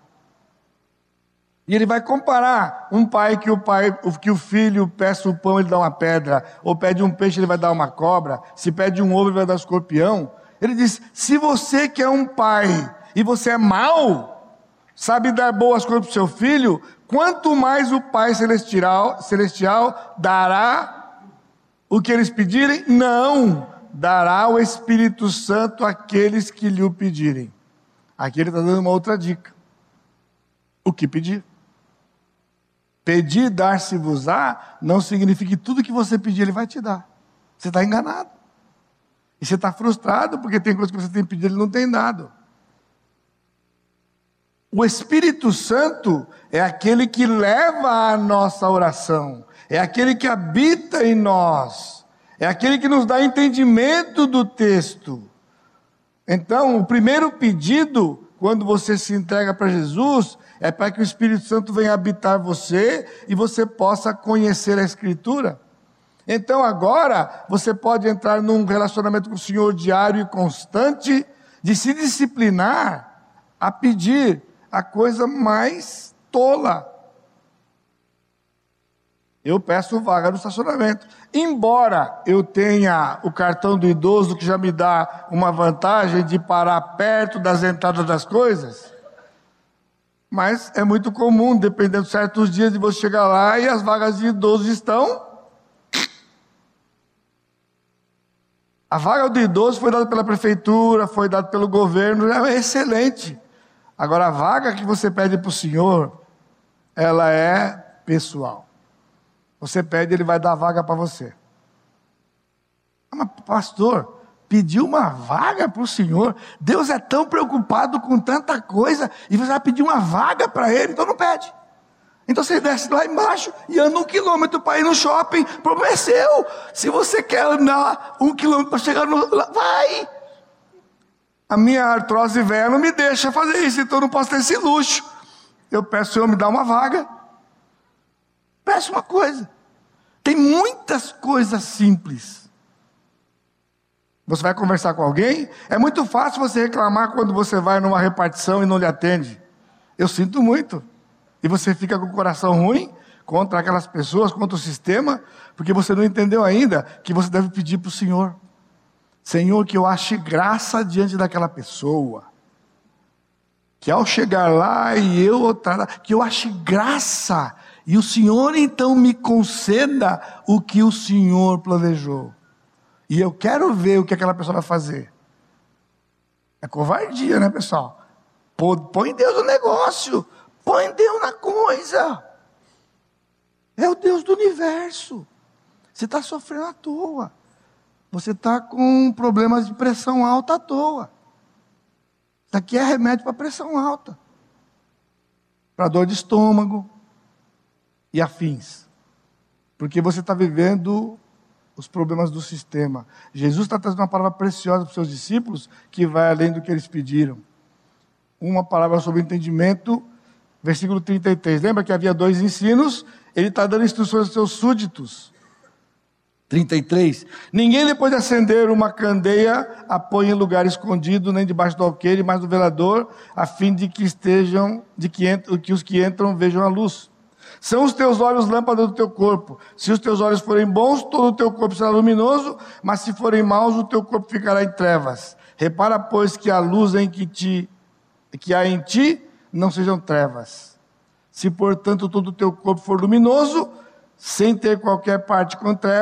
E ele vai comparar um pai que o pai, que o filho peça o pão, ele dá uma pedra, ou pede um peixe, ele vai dar uma cobra, se pede um ovo, ele vai dar um escorpião. Ele diz: se você que é um pai e você é mau, sabe dar boas coisas para o seu filho, quanto mais o Pai celestial, celestial dará o que eles pedirem? Não dará o Espírito Santo àqueles que lhe o pedirem. Aqui ele está dando uma outra dica. o que pedir. Pedir, dar-se-vos-á, não significa que tudo que você pedir, ele vai te dar. Você está enganado. E você está frustrado porque tem coisas que você tem pedido, ele não tem dado. O Espírito Santo é aquele que leva a nossa oração, é aquele que habita em nós, é aquele que nos dá entendimento do texto. Então, o primeiro pedido, quando você se entrega para Jesus, é para que o Espírito Santo venha habitar você e você possa conhecer a Escritura. Então, agora, você pode entrar num relacionamento com o Senhor diário e constante, de se disciplinar a pedir a coisa mais tola. Eu peço vaga no estacionamento. Embora eu tenha o cartão do idoso que já me dá uma vantagem de parar perto das entradas das coisas, mas é muito comum, dependendo de certos dias, de você chegar lá e as vagas de idoso estão. A vaga do idoso foi dada pela prefeitura, foi dada pelo governo, é excelente. Agora, a vaga que você pede para o Senhor, ela é pessoal. Você pede, ele vai dar a vaga para você. Mas, pastor, pediu uma vaga para o Senhor. Deus é tão preocupado com tanta coisa e você vai pedir uma vaga para Ele, então não pede. Então você desce lá embaixo e anda um quilômetro para ir no shopping. Problema é seu. Se você quer andar um quilômetro para chegar no. Vai! A minha artrose velha não me deixa fazer isso, então eu não posso ter esse luxo. Eu peço, Senhor, me dá uma vaga. Peço uma coisa. Tem muitas coisas simples. Você vai conversar com alguém? É muito fácil você reclamar quando você vai numa repartição e não lhe atende. Eu sinto muito. E você fica com o coração ruim contra aquelas pessoas, contra o sistema, porque você não entendeu ainda que você deve pedir para o Senhor. Senhor, que eu ache graça diante daquela pessoa. Que ao chegar lá e eu outra, que eu ache graça e o Senhor então me conceda o que o Senhor planejou. E eu quero ver o que aquela pessoa vai fazer. É covardia, né, pessoal? Põe Deus no negócio. Põe Deus na coisa. É o Deus do universo. Você está sofrendo à toa. Você está com problemas de pressão alta à toa. Isso aqui é remédio para pressão alta, para dor de estômago e afins. Porque você está vivendo os problemas do sistema. Jesus está trazendo uma palavra preciosa para os seus discípulos que vai além do que eles pediram. Uma palavra sobre entendimento, versículo 33. Lembra que havia dois ensinos? Ele está dando instruções aos seus súditos. 33. Ninguém, depois de acender uma candeia, a põe em lugar escondido, nem debaixo do alqueire, mas no velador, a fim de que estejam, de que, entram, que os que entram vejam a luz. São os teus olhos lâmpada do teu corpo. Se os teus olhos forem bons, todo o teu corpo será luminoso, mas se forem maus, o teu corpo ficará em trevas. Repara, pois, que a luz em que, te, que há em ti não sejam trevas. Se, portanto, todo o teu corpo for luminoso, sem ter qualquer parte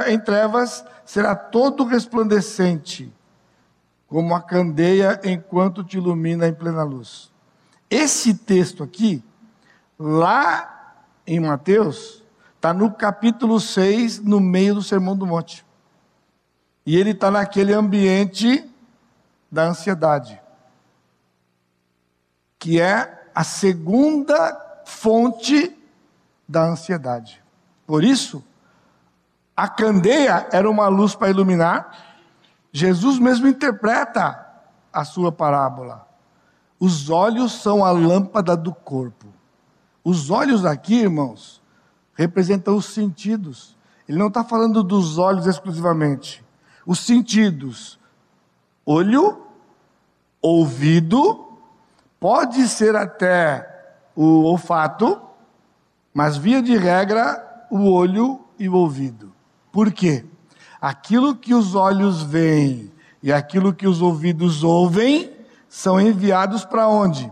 em trevas, será todo resplandecente, como a candeia enquanto te ilumina em plena luz. Esse texto aqui, lá em Mateus, está no capítulo 6, no meio do Sermão do Monte. E ele está naquele ambiente da ansiedade, que é a segunda fonte da ansiedade. Por isso, a candeia era uma luz para iluminar. Jesus mesmo interpreta a sua parábola. Os olhos são a lâmpada do corpo. Os olhos aqui, irmãos, representam os sentidos. Ele não está falando dos olhos exclusivamente. Os sentidos: olho, ouvido, pode ser até o olfato, mas via de regra o olho e o ouvido. Por quê? Aquilo que os olhos veem e aquilo que os ouvidos ouvem são enviados para onde?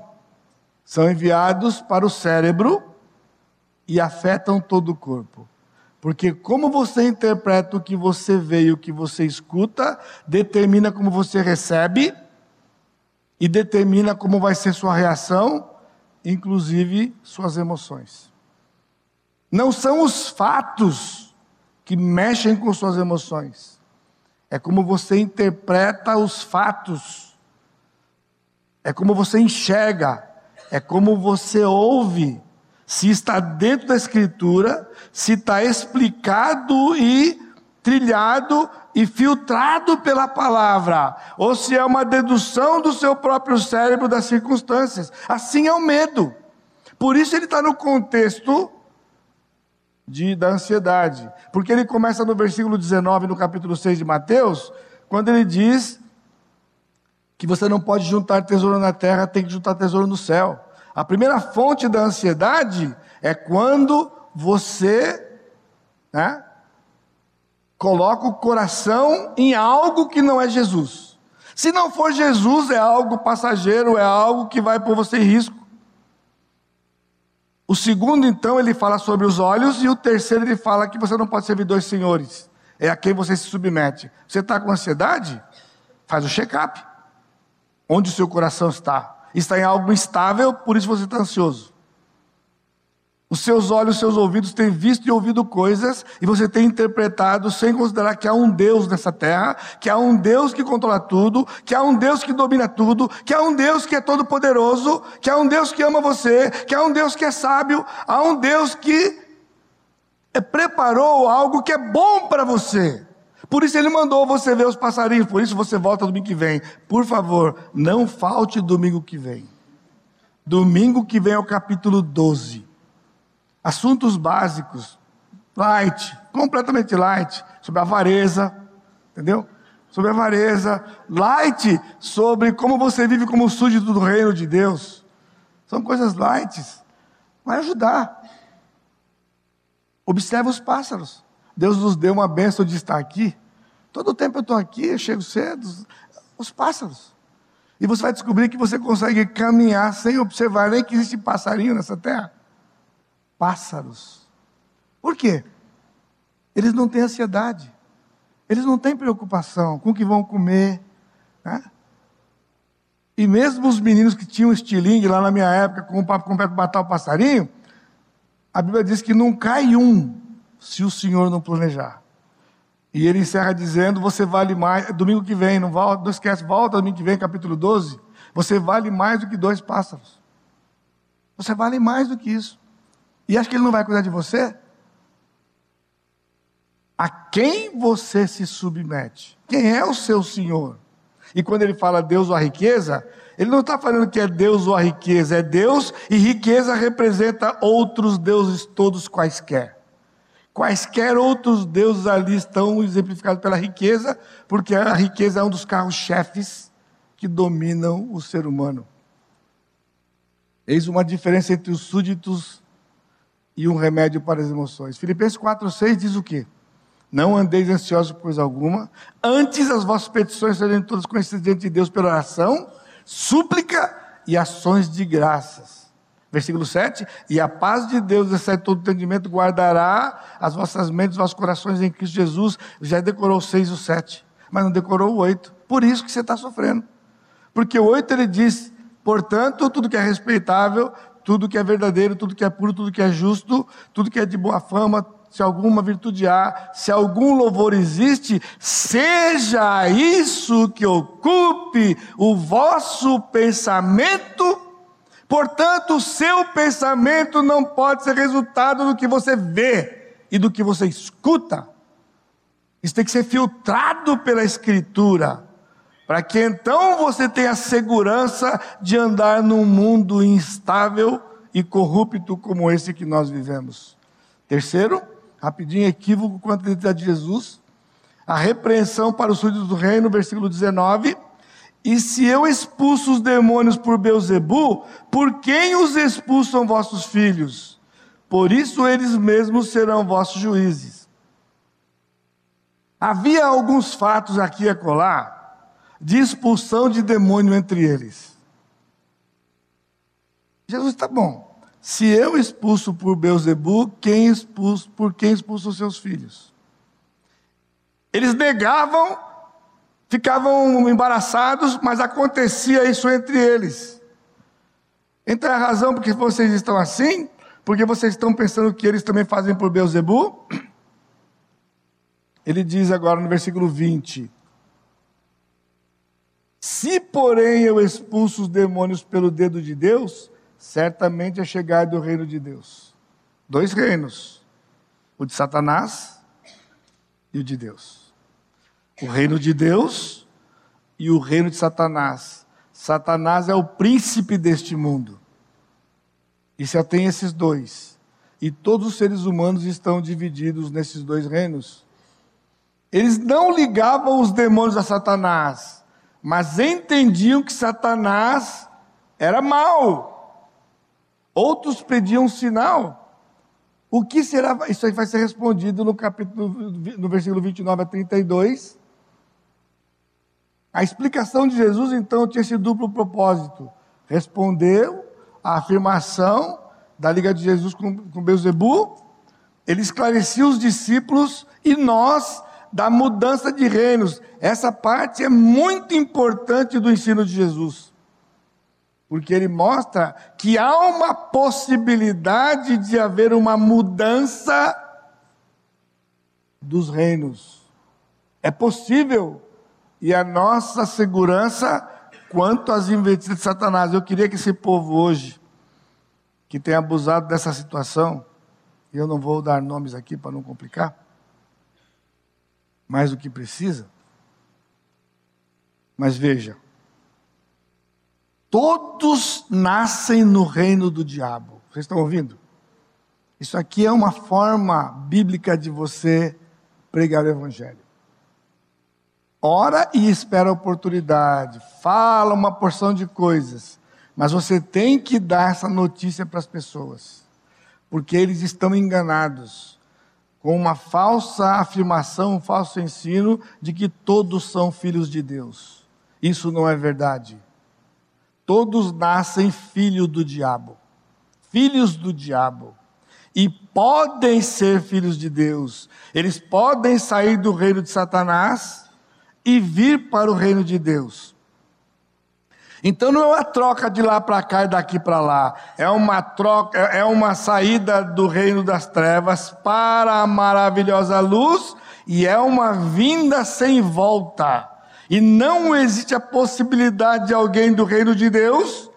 São enviados para o cérebro e afetam todo o corpo. Porque como você interpreta o que você vê e o que você escuta, determina como você recebe e determina como vai ser sua reação inclusive suas emoções. Não são os fatos que mexem com suas emoções, é como você interpreta os fatos, é como você enxerga, é como você ouve, se está dentro da Escritura, se está explicado e trilhado e filtrado pela palavra, ou se é uma dedução do seu próprio cérebro das circunstâncias. Assim é o medo. Por isso ele está no contexto de, da ansiedade. Porque ele começa no versículo 19, no capítulo 6 de Mateus, quando ele diz que você não pode juntar tesouro na terra, tem que juntar tesouro no céu. A primeira fonte da ansiedade é quando você né, coloca o coração em algo que não é Jesus. Se não for Jesus, é algo passageiro, é algo que vai pôr você em risco. O segundo, então, ele fala sobre os olhos, e o terceiro, ele fala que você não pode servir dois senhores, é a quem você se submete. Você está com ansiedade? Faz o check-up. Onde o seu coração está? Está em algo instável, por isso você está ansioso. Os seus olhos, os seus ouvidos têm visto e ouvido coisas, e você tem interpretado sem considerar que há um Deus nessa terra, que há um Deus que controla tudo, que há um Deus que domina tudo, que há um Deus que é todo-poderoso, que há um Deus que ama você, que há um Deus que é sábio, há um Deus que preparou algo que é bom para você. Por isso ele mandou você ver os passarinhos, por isso você volta domingo que vem. Por favor, não falte domingo que vem. Domingo que vem é o capítulo 12. Assuntos básicos, light, completamente light, sobre avareza, entendeu? Sobre avareza, light sobre como você vive como súdito do reino de Deus. São coisas light, vai ajudar. Observe os pássaros. Deus nos deu uma bênção de estar aqui. Todo tempo eu estou aqui, eu chego cedo, os pássaros. E você vai descobrir que você consegue caminhar sem observar nem que existe passarinho nessa terra pássaros. Por quê? Eles não têm ansiedade, eles não têm preocupação com o que vão comer. Né? E mesmo os meninos que tinham estilingue lá na minha época, com o papo completo matar o passarinho, a Bíblia diz que não cai um se o Senhor não planejar. E ele encerra dizendo: Você vale mais. Domingo que vem, não, volta, não esquece, volta domingo que vem, capítulo 12. Você vale mais do que dois pássaros. Você vale mais do que isso. E acha que ele não vai cuidar de você? A quem você se submete? Quem é o seu Senhor? E quando ele fala Deus ou a riqueza, ele não está falando que é Deus ou a riqueza, é Deus e riqueza representa outros deuses todos quaisquer. Quaisquer outros deuses ali estão exemplificados pela riqueza, porque a riqueza é um dos carros-chefes que dominam o ser humano. Eis uma diferença entre os súditos e um remédio para as emoções. Filipenses 4,6 diz o quê? Não andeis ansiosos por coisa alguma, antes as vossas petições sejam todas conhecidas diante de Deus pela oração, súplica e ações de graças. Versículo 7: E a paz de Deus, excede todo entendimento, guardará as vossas mentes, os vossos corações em Cristo Jesus. Já decorou o 6 e o 7, mas não decorou o 8. Por isso que você está sofrendo. Porque o 8 ele diz: portanto, tudo que é respeitável, tudo que é verdadeiro, tudo que é puro, tudo que é justo, tudo que é de boa fama, se alguma virtude há, se algum louvor existe, seja isso que ocupe o vosso pensamento. Portanto, o seu pensamento não pode ser resultado do que você vê e do que você escuta. Isso tem que ser filtrado pela Escritura para que então você tenha segurança de andar num mundo instável e corrupto como esse que nós vivemos. Terceiro, rapidinho, equívoco quanto à identidade de Jesus, a repreensão para os súditos do reino, versículo 19. E se eu expulso os demônios por Beuzebu, por quem os expulsam vossos filhos? Por isso eles mesmos serão vossos juízes. Havia alguns fatos aqui a colar de expulsão de demônio entre eles. Jesus está bom. Se eu expulso por Beuzebu, quem expulso, por quem expulso os seus filhos? Eles negavam, ficavam embaraçados, mas acontecia isso entre eles. Então é a razão porque vocês estão assim? Porque vocês estão pensando que eles também fazem por Beuzebu? Ele diz agora no versículo 20: Se, porém, eu expulso os demônios pelo dedo de Deus, certamente é chegado o reino de Deus. Dois reinos: o de Satanás e o de Deus. O reino de Deus e o reino de Satanás. Satanás é o príncipe deste mundo. E só tem esses dois. E todos os seres humanos estão divididos nesses dois reinos. Eles não ligavam os demônios a Satanás, mas entendiam que Satanás era mau. Outros pediam sinal. O que será? Isso aí vai ser respondido no capítulo, no versículo 29 a 32. A explicação de Jesus, então, tinha esse duplo propósito: respondeu a afirmação da liga de Jesus com, com Beuzebu, ele esclarecia os discípulos e nós da mudança de reinos. Essa parte é muito importante do ensino de Jesus. Porque ele mostra que há uma possibilidade de haver uma mudança dos reinos. É possível. E a nossa segurança quanto às investidas de Satanás. Eu queria que esse povo hoje, que tem abusado dessa situação, e eu não vou dar nomes aqui para não complicar, mais do que precisa. Mas veja, todos nascem no reino do diabo. Vocês estão ouvindo? Isso aqui é uma forma bíblica de você pregar o evangelho. Ora e espera a oportunidade, fala uma porção de coisas, mas você tem que dar essa notícia para as pessoas, porque eles estão enganados com uma falsa afirmação, um falso ensino de que todos são filhos de Deus. Isso não é verdade. Todos nascem filhos do diabo, filhos do diabo. E podem ser filhos de Deus. Eles podem sair do reino de Satanás e vir para o reino de Deus. Então não é uma troca de lá para cá e daqui para lá. É uma troca, é, é uma saída do reino das trevas para a maravilhosa luz e é uma vinda sem volta. E não existe a possibilidade de alguém do reino de Deus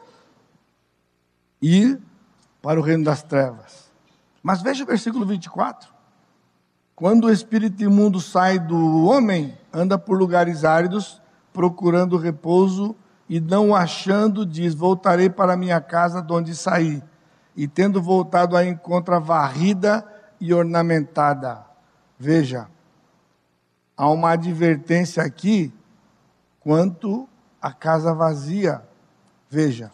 ir para o reino das trevas. Mas veja o versículo 24. Quando o espírito imundo sai do homem, anda por lugares áridos, procurando repouso e não achando, diz: Voltarei para minha casa de onde saí. E tendo voltado, a encontra varrida e ornamentada. Veja, há uma advertência aqui quanto à casa vazia. Veja.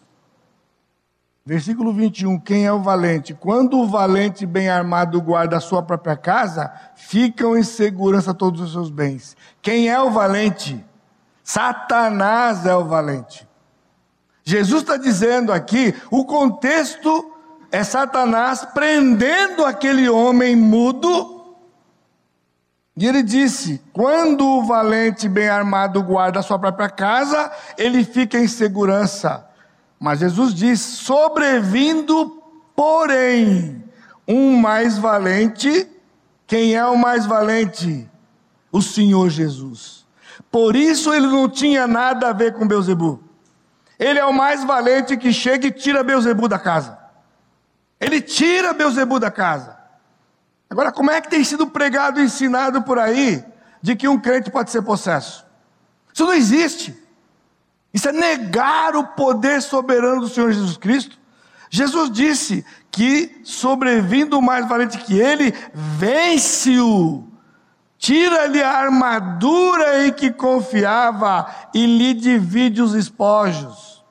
Versículo 21, quem é o valente? Quando o valente bem armado guarda a sua própria casa, ficam em segurança todos os seus bens. Quem é o valente? Satanás é o valente. Jesus está dizendo aqui, o contexto é Satanás prendendo aquele homem mudo. E ele disse: quando o valente bem armado guarda a sua própria casa, ele fica em segurança. Mas Jesus diz: sobrevindo, porém, um mais valente. Quem é o mais valente? O Senhor Jesus. Por isso ele não tinha nada a ver com Beuzebu. Ele é o mais valente que chega e tira Beuzebu da casa. Ele tira Beuzebu da casa. Agora, como é que tem sido pregado e ensinado por aí de que um crente pode ser possesso? Isso não existe. Isso é negar o poder soberano do Senhor Jesus Cristo. Jesus disse que, sobrevindo o mais valente que ele, vence-o tira-lhe a armadura em que confiava e lhe divide os espojos.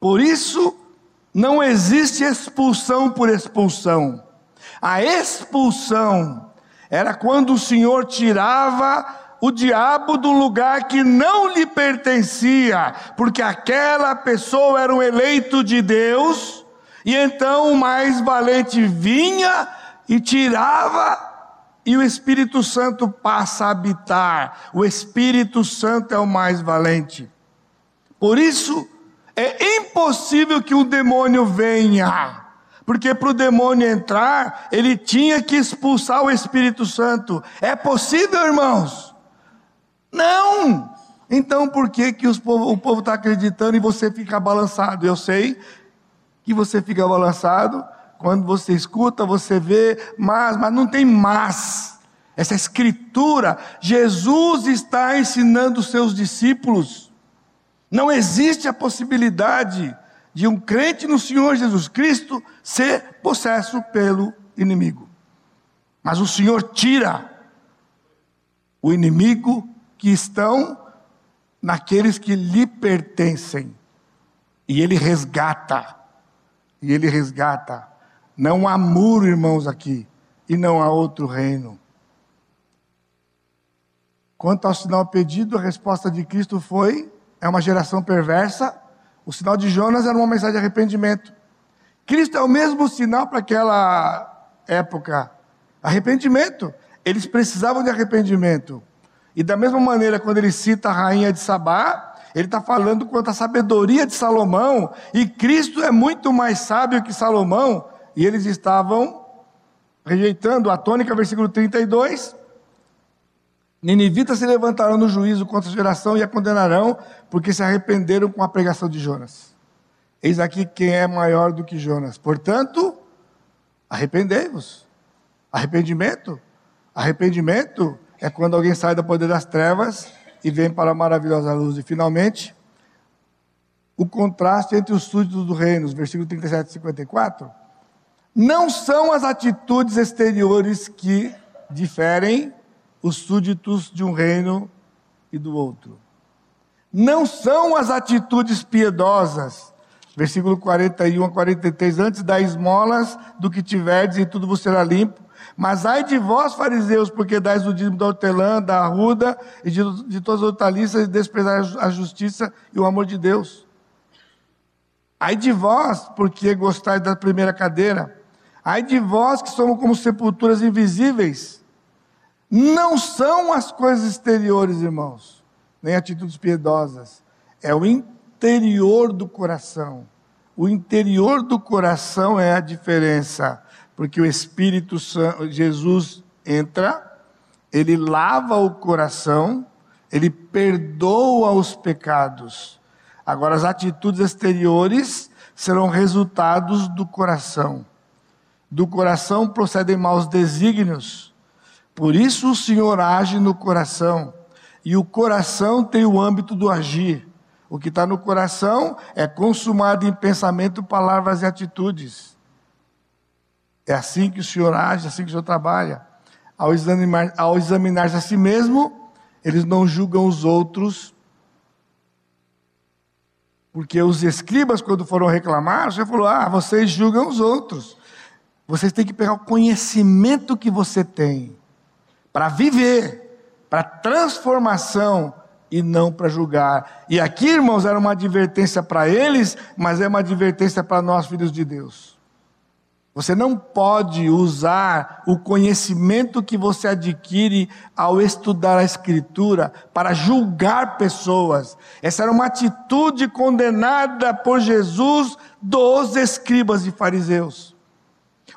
Por isso, não existe expulsão por expulsão. A expulsão era quando o Senhor tirava o diabo do lugar que não lhe pertencia, porque aquela pessoa era um eleito de Deus, e então o mais valente vinha e tirava e o Espírito Santo passa a habitar. O Espírito Santo é o mais valente. Por isso, é impossível que um demônio venha. Porque para o demônio entrar, ele tinha que expulsar o Espírito Santo. É possível, irmãos? Não! Então por que, que povo, o povo está acreditando e você fica balançado? Eu sei que você fica balançado quando você escuta, você vê, mas, mas não tem mas. Essa escritura, Jesus está ensinando os seus discípulos. Não existe a possibilidade de um crente no Senhor Jesus Cristo ser possesso pelo inimigo. Mas o Senhor tira o inimigo que estão naqueles que lhe pertencem. E ele resgata. E ele resgata. Não há muro, irmãos, aqui. E não há outro reino. Quanto ao sinal pedido, a resposta de Cristo foi: é uma geração perversa. O sinal de Jonas era uma mensagem de arrependimento. Cristo é o mesmo sinal para aquela época. Arrependimento. Eles precisavam de arrependimento. E da mesma maneira, quando ele cita a rainha de Sabá, ele está falando quanto à sabedoria de Salomão, e Cristo é muito mais sábio que Salomão, e eles estavam rejeitando a tônica, versículo 32. Ninivitas se levantarão no juízo contra a geração e a condenarão, porque se arrependeram com a pregação de Jonas. Eis aqui quem é maior do que Jonas. Portanto, arrependei-vos. Arrependimento. Arrependimento é quando alguém sai do poder das trevas e vem para a maravilhosa luz. E finalmente, o contraste entre os súditos do reino, versículo 37 e 54, não são as atitudes exteriores que diferem os súditos de um reino e do outro. Não são as atitudes piedosas, versículo 41 a 43, antes da esmolas do que tiverdes e tudo vos será limpo, mas ai de vós, fariseus, porque dais o dízimo da hortelã, da arruda e de, de todas as hortaliças e desprezais a justiça e o amor de Deus. Ai de vós, porque gostais da primeira cadeira. Ai de vós que somos como sepulturas invisíveis. Não são as coisas exteriores, irmãos, nem atitudes piedosas. É o interior do coração. O interior do coração é a diferença porque o Espírito Santo, Jesus entra, ele lava o coração, ele perdoa os pecados. Agora, as atitudes exteriores serão resultados do coração. Do coração procedem maus desígnios. Por isso o Senhor age no coração. E o coração tem o âmbito do agir. O que está no coração é consumado em pensamento, palavras e atitudes. É assim que o Senhor age, é assim que o Senhor trabalha. Ao examinar, ao examinar a si mesmo, eles não julgam os outros. Porque os escribas, quando foram reclamar, o Senhor falou: Ah, vocês julgam os outros. Vocês têm que pegar o conhecimento que você tem para viver, para transformação e não para julgar. E aqui, irmãos, era uma advertência para eles, mas é uma advertência para nós, filhos de Deus. Você não pode usar o conhecimento que você adquire ao estudar a Escritura para julgar pessoas. Essa era uma atitude condenada por Jesus dos escribas e fariseus.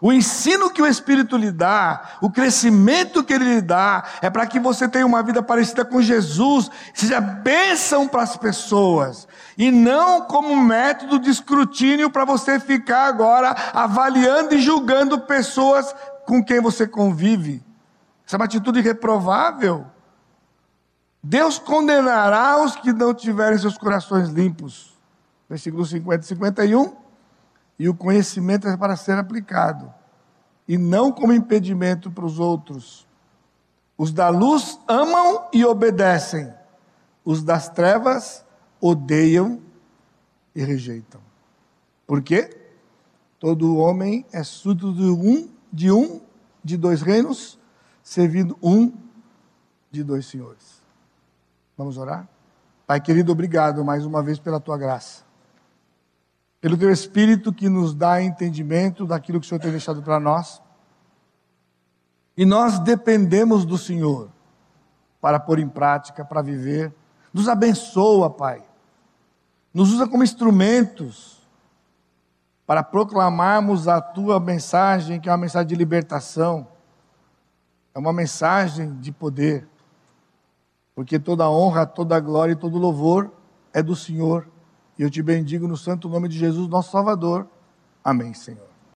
O ensino que o Espírito lhe dá, o crescimento que ele lhe dá, é para que você tenha uma vida parecida com Jesus, seja bênção para as pessoas, e não como método de escrutínio para você ficar agora avaliando e julgando pessoas com quem você convive. Essa é uma atitude reprovável. Deus condenará os que não tiverem seus corações limpos. Versículos 50 e 51 e o conhecimento é para ser aplicado, e não como impedimento para os outros. Os da luz amam e obedecem, os das trevas odeiam e rejeitam. Por quê? Todo homem é súdito de um, de um, de dois reinos, servindo um de dois senhores. Vamos orar? Pai querido, obrigado mais uma vez pela tua graça pelo teu Espírito que nos dá entendimento daquilo que o Senhor tem deixado para nós. E nós dependemos do Senhor para pôr em prática, para viver. Nos abençoa, Pai. nos usa como instrumentos para proclamarmos a tua mensagem, que é uma mensagem de libertação, é uma mensagem de poder, porque toda honra, toda glória e todo louvor é do Senhor. E eu te bendigo no santo nome de Jesus, nosso Salvador. Amém, Senhor.